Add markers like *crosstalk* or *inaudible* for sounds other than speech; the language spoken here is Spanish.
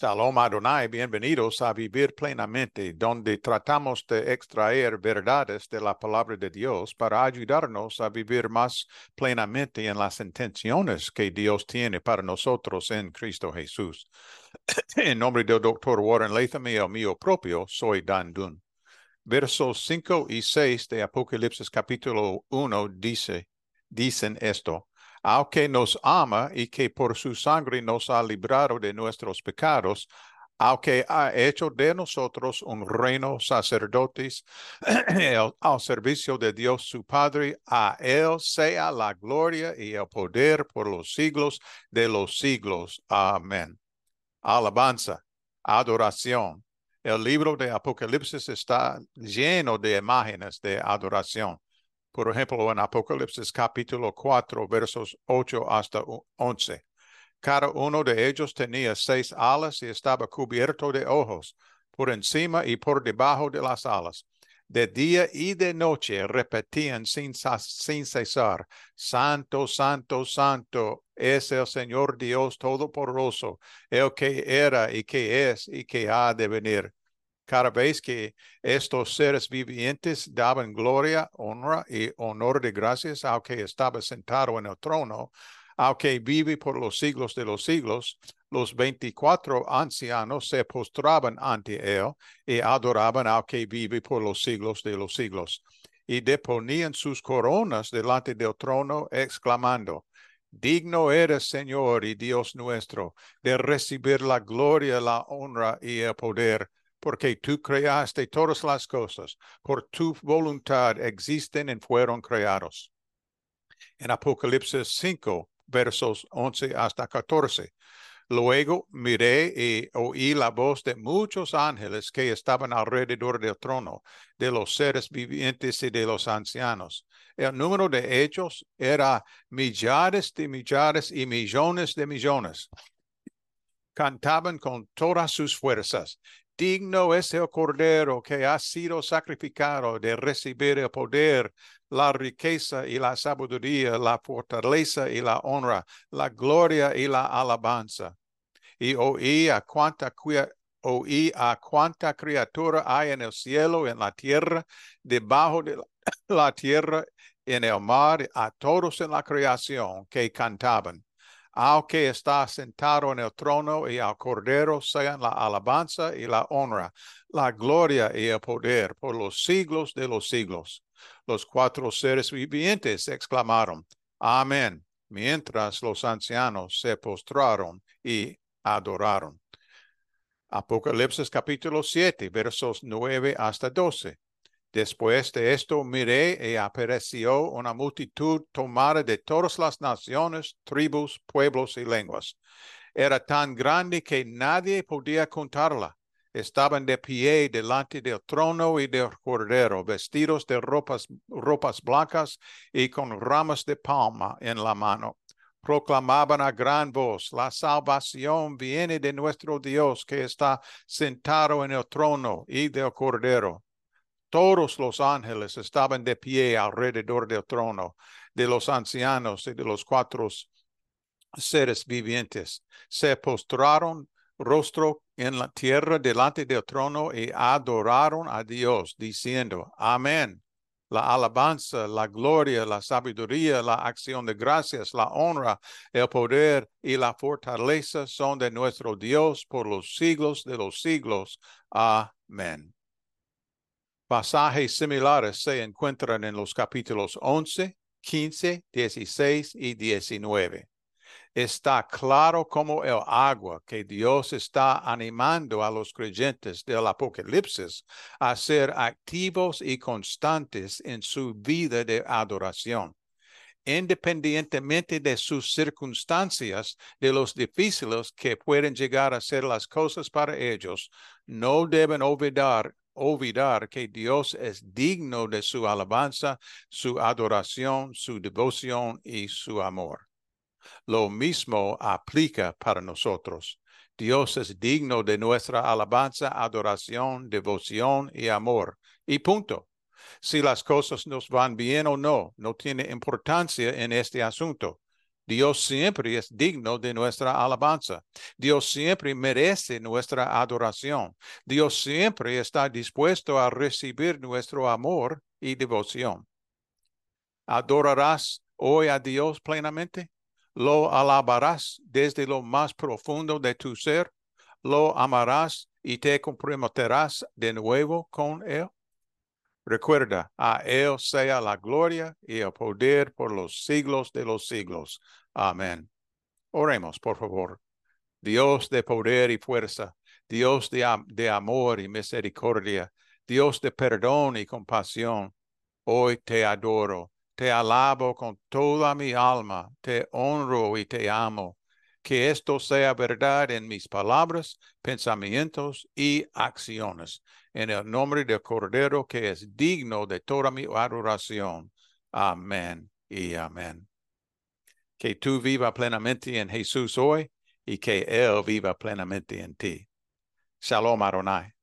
Shalom Adonai, bienvenidos a Vivir Plenamente, donde tratamos de extraer verdades de la palabra de Dios para ayudarnos a vivir más plenamente en las intenciones que Dios tiene para nosotros en Cristo Jesús. *coughs* en nombre del doctor Warren Latham y el mío propio, soy Dan Dun. Versos 5 y 6 de Apocalipsis capítulo 1 dice, dicen esto al que nos ama y que por su sangre nos ha librado de nuestros pecados, al que ha hecho de nosotros un reino sacerdotes *clears throat* al servicio de Dios su Padre, a él sea la gloria y el poder por los siglos de los siglos. Amén. Alabanza, adoración. El libro de Apocalipsis está lleno de imágenes de adoración. Por ejemplo, en Apocalipsis capítulo 4, versos 8 hasta 11. Cada uno de ellos tenía seis alas y estaba cubierto de ojos, por encima y por debajo de las alas. De día y de noche repetían sin, cesar, Santo, Santo, Santo es el Señor Dios Todopoderoso, el que era y que es y que ha de venir cada vez que estos seres vivientes daban gloria, honra y honor de gracias al que estaba sentado en el trono, al que vive por los siglos de los siglos, los veinticuatro ancianos se postraban ante él y adoraban al que vive por los siglos de los siglos, y deponían sus coronas delante del trono, exclamando, Digno eres, Señor y Dios nuestro, de recibir la gloria, la honra y el poder porque tú creaste todas las cosas, por tu voluntad existen y fueron creados. En Apocalipsis 5, versos 11 hasta 14. Luego miré y oí la voz de muchos ángeles que estaban alrededor del trono, de los seres vivientes y de los ancianos. El número de ellos era millares de millares y millones de millones. Cantaban con todas sus fuerzas Digno es el Cordero que ha sido sacrificado de recibir el poder, la riqueza y la sabiduría, la fortaleza y la honra, la gloria y la alabanza. Y oí a cuánta, oí criatura hay en el cielo, en la tierra, debajo de *coughs* la tierra, en el mar, a todos en la creación que cantaban al que está sentado en el trono y al Cordero sean la alabanza y la honra, la gloria y el poder por los siglos de los siglos. Los cuatro seres vivientes exclamaron, Amén, mientras los ancianos se postraron y adoraron. Apocalipsis capítulo 7, versos 9 hasta 12. Después de esto miré y apareció una multitud tomada de todas las naciones, tribus, pueblos y lenguas. Era tan grande que nadie podía contarla. Estaban de pie delante del trono y del cordero, vestidos de ropas, ropas blancas y con ramas de palma en la mano. Proclamaban a gran voz, la salvación viene de nuestro Dios que está sentado en el trono y del cordero todos los ángeles estaban de pie alrededor del trono de los ancianos y de los cuatro seres vivientes. Se postraron rostro en la tierra delante del trono y adoraron a Dios, diciendo, Amén. La alabanza, la gloria, la sabiduría, la acción de gracias, la honra, el poder y la fortaleza son de nuestro Dios por los siglos de los siglos. Amén. Pasajes similares se encuentran en los capítulos 11, 15, 16 y 19. Está claro como el agua que Dios está animando a los creyentes del Apocalipsis a ser activos y constantes en su vida de adoración independientemente de sus circunstancias, de los difíciles que pueden llegar a ser las cosas para ellos, no deben olvidar olvidar que Dios es digno de su alabanza, su adoración, su devoción y su amor. Lo mismo aplica para nosotros. Dios es digno de nuestra alabanza, adoración, devoción y amor. Y punto. Si las cosas nos van bien o no, no tiene importancia en este asunto. Dios siempre es digno de nuestra alabanza. Dios siempre merece nuestra adoración. Dios siempre está dispuesto a recibir nuestro amor y devoción. ¿Adorarás hoy a Dios plenamente? ¿Lo alabarás desde lo más profundo de tu ser? ¿Lo amarás y te comprometerás de nuevo con Él? Recuerda, a Él sea la gloria y el poder por los siglos de los siglos. Amén. Oremos, por favor. Dios de poder y fuerza, Dios de, de amor y misericordia, Dios de perdón y compasión, hoy te adoro, te alabo con toda mi alma, te honro y te amo. Que esto sea verdad en mis palabras, pensamientos y acciones en el nombre del Cordero que es digno de toda mi adoración. Amén y amén. Que tú viva plenamente en Jesús hoy y que Él viva plenamente en ti. Shalom Adonai.